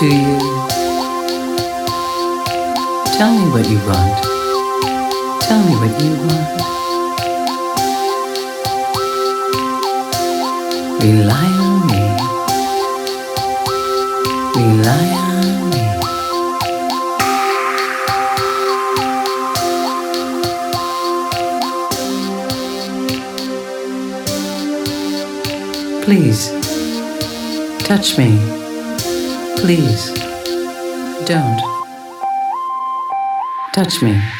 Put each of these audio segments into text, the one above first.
to you. Tell me what you want. Tell me what you want. Rely on me. Rely on me. Please, touch me. Please don't touch me.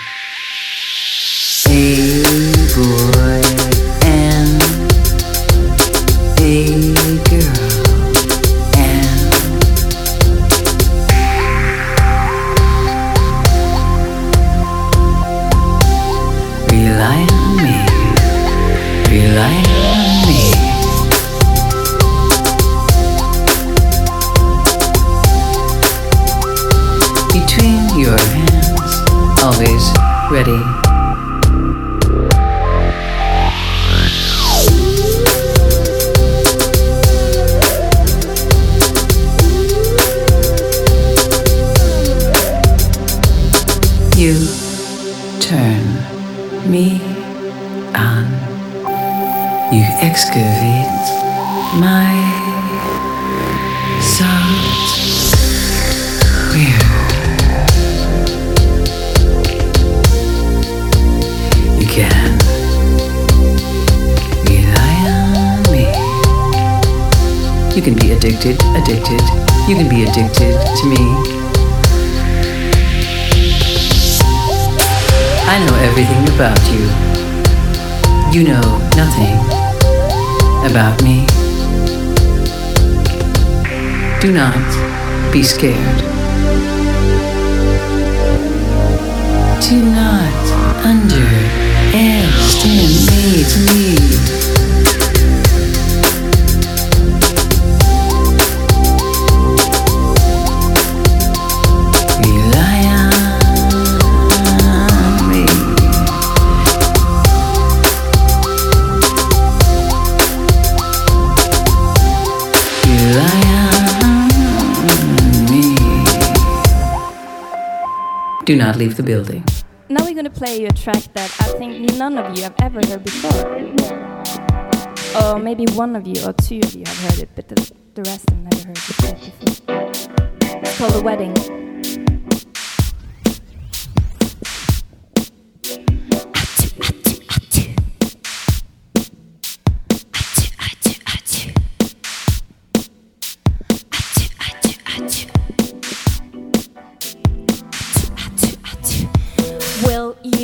about me. Do not be scared. Do not underestimate me. Do not leave the building. Now we're gonna play you a track that I think none of you have ever heard before. Or maybe one of you or two of you have heard it, but the, the rest have never heard it before. It's called The Wedding.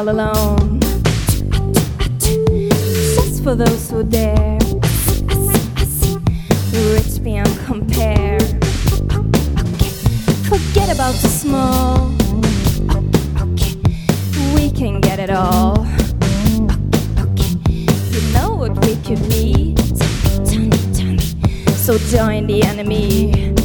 all alone. Just for those who dare. Rich beyond compare. Forget about the small. We can get it all. You know what we could be. So join the enemy.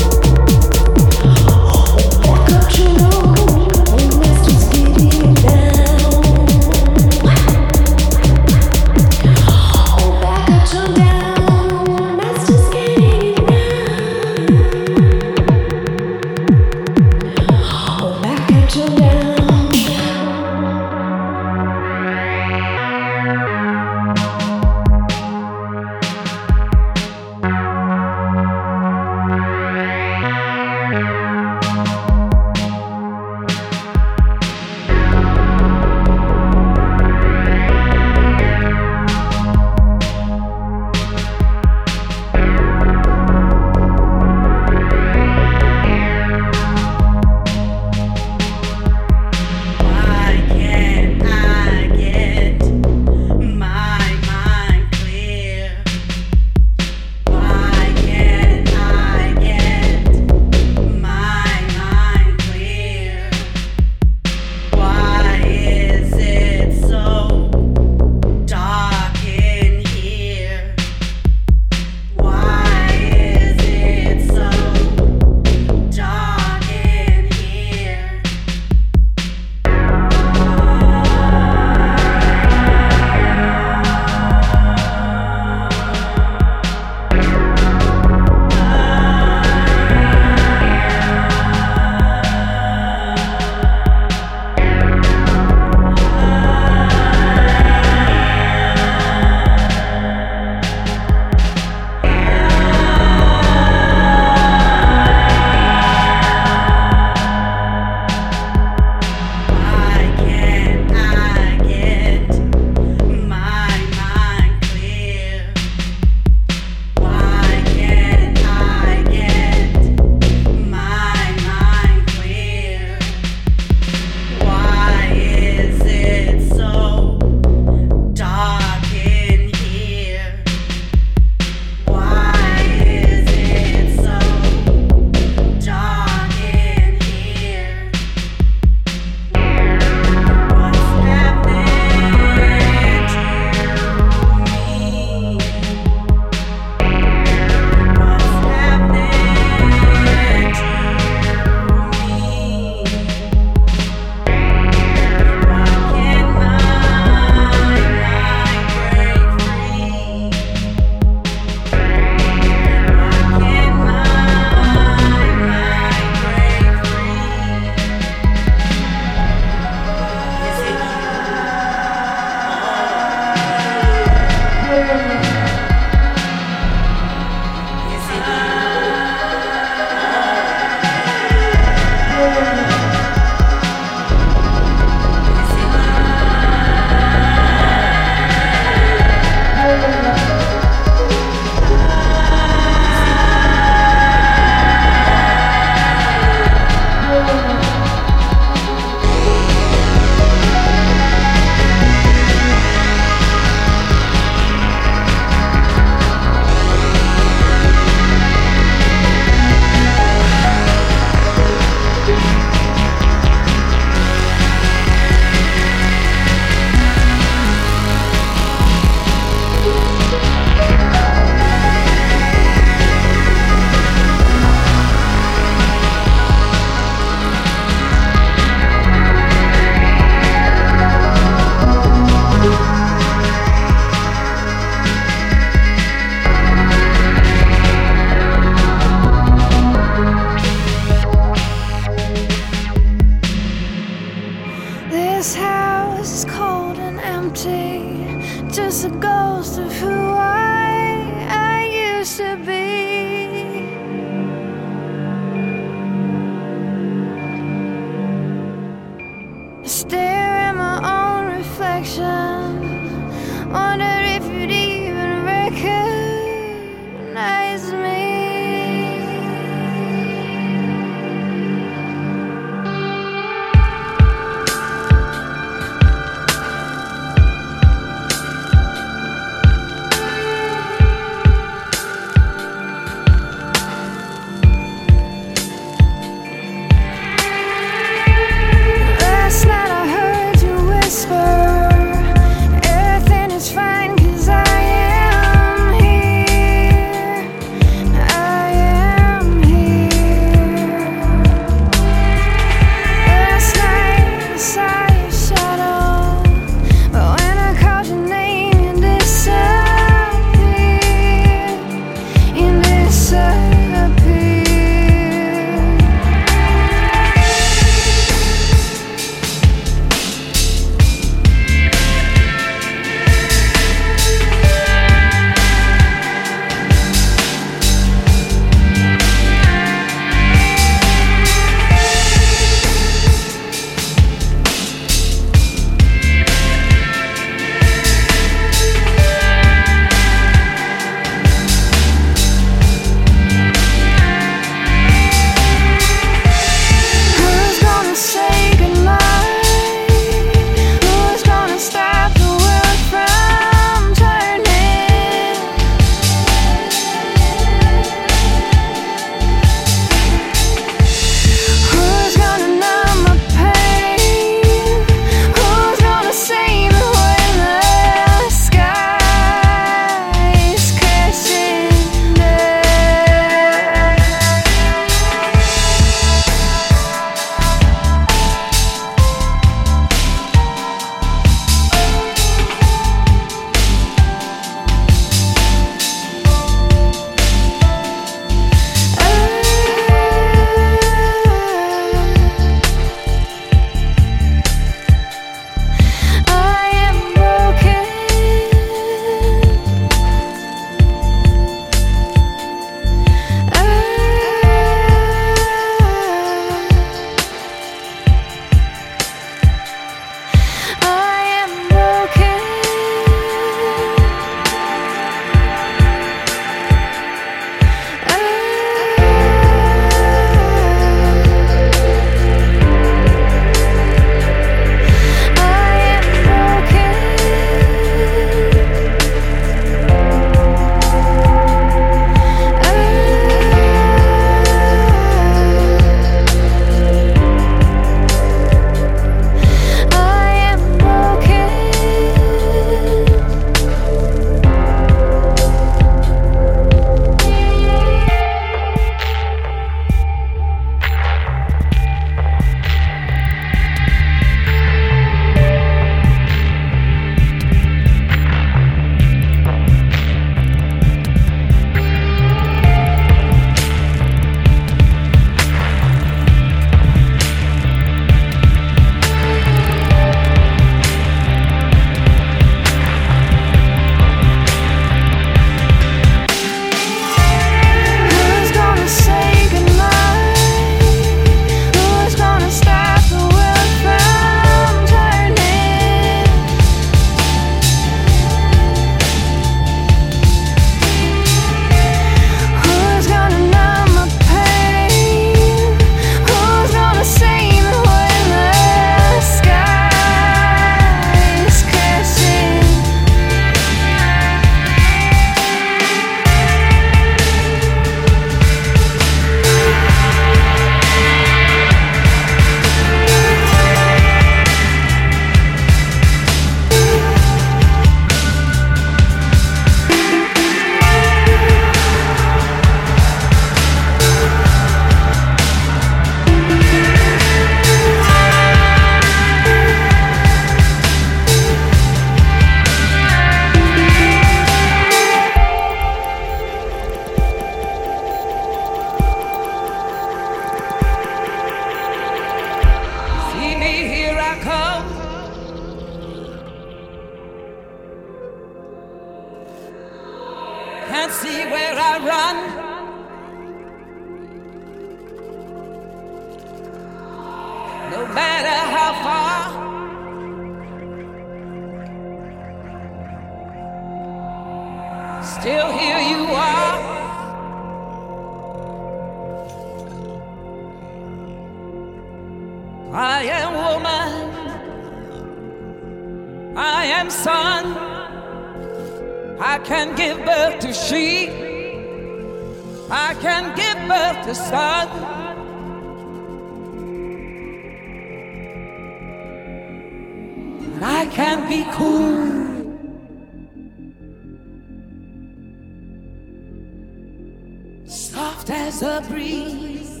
soft as a breeze.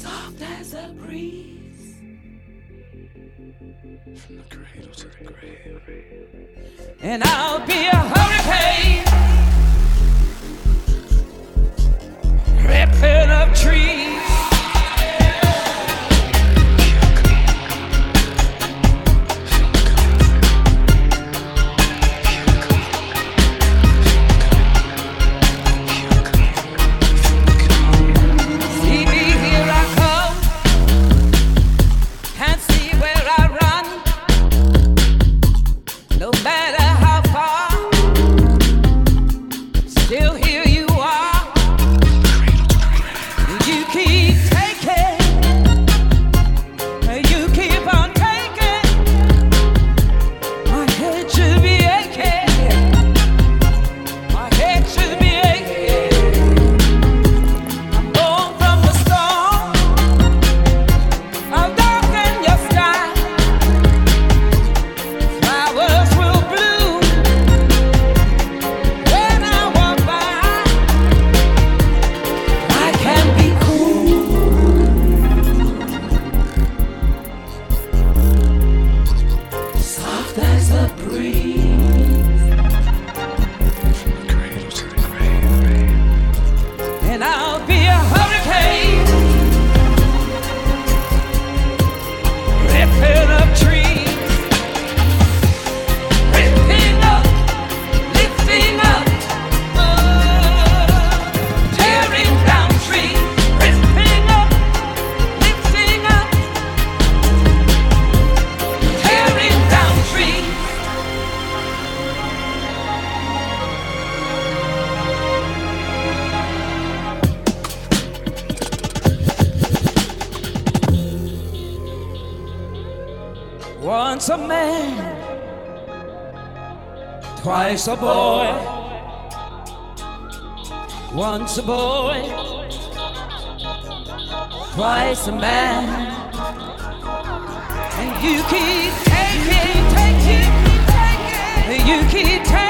Soft as a breeze. From the cradle to the grave. And I'll be a Twice a boy, once a boy, twice a man, and you keep taking, taking, taking, you keep taking.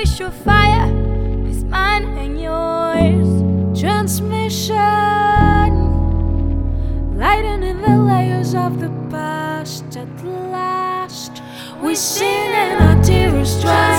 We should fire is mine and yours. Transmission, lightening the layers of the past at last. We sing and our tears dry,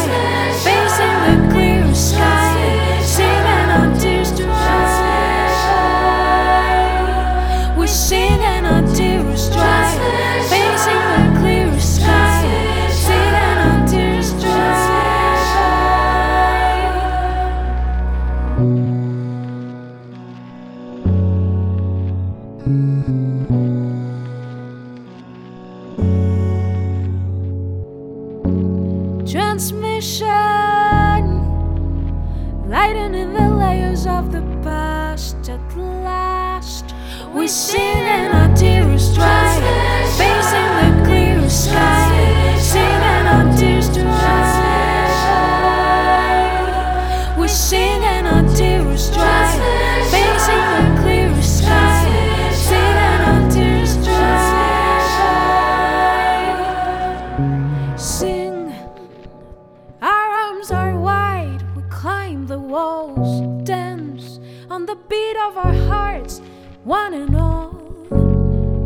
one and all.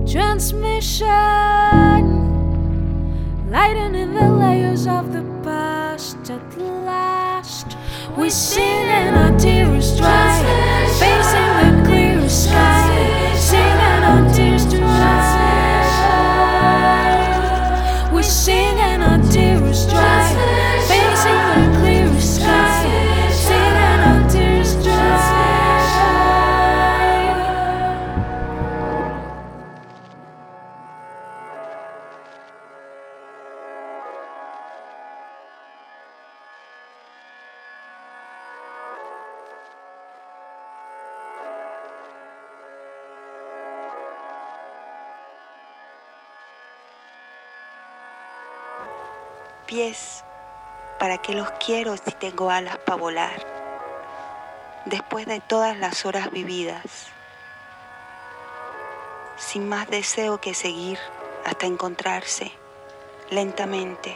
Transmission, lightening the layers of the past at last. We sing and our tears dry, facing the clear sky. Sing ¿para qué los quiero si tengo alas para volar? Después de todas las horas vividas, sin más deseo que seguir hasta encontrarse, lentamente,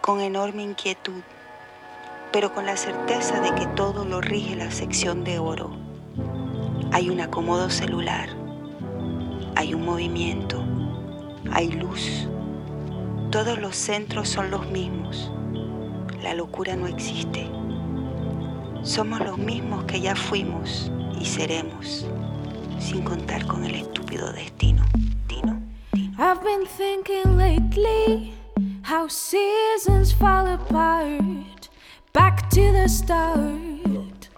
con enorme inquietud, pero con la certeza de que todo lo rige la sección de oro. Hay un acomodo celular, hay un movimiento, hay luz. Todos los centros son los mismos. La locura no existe. Somos los mismos que ya fuimos y seremos, sin contar con el estúpido destino. Dino, dino. I've been thinking lately how seasons fall apart, back to the start.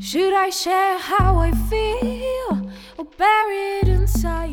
Should I share how I feel or bury it inside?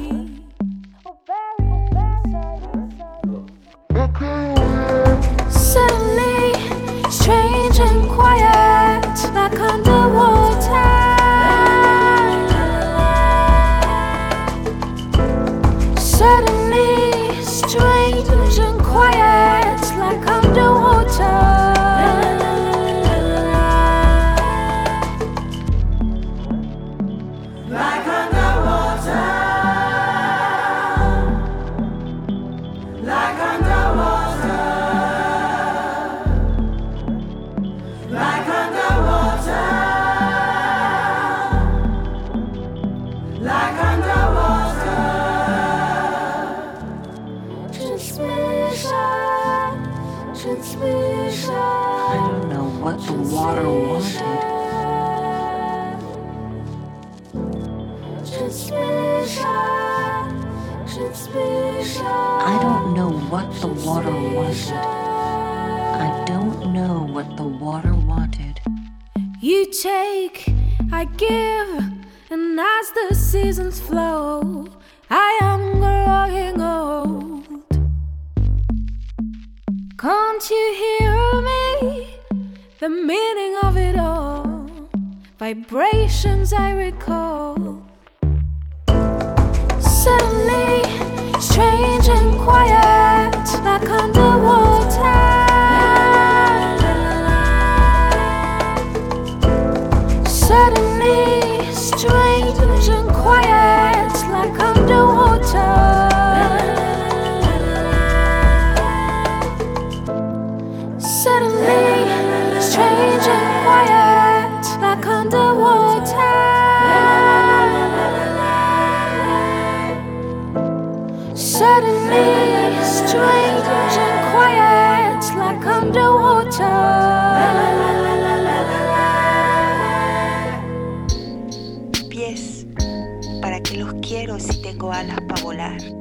The water wanted. I don't know what the water wanted. You take, I give, and as the seasons flow, I am growing old. Can't you hear me? The meaning of it all, vibrations I recall. Suddenly, strange and quiet, like underwater. Pies, ¿para qué los quiero si tengo alas para volar?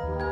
I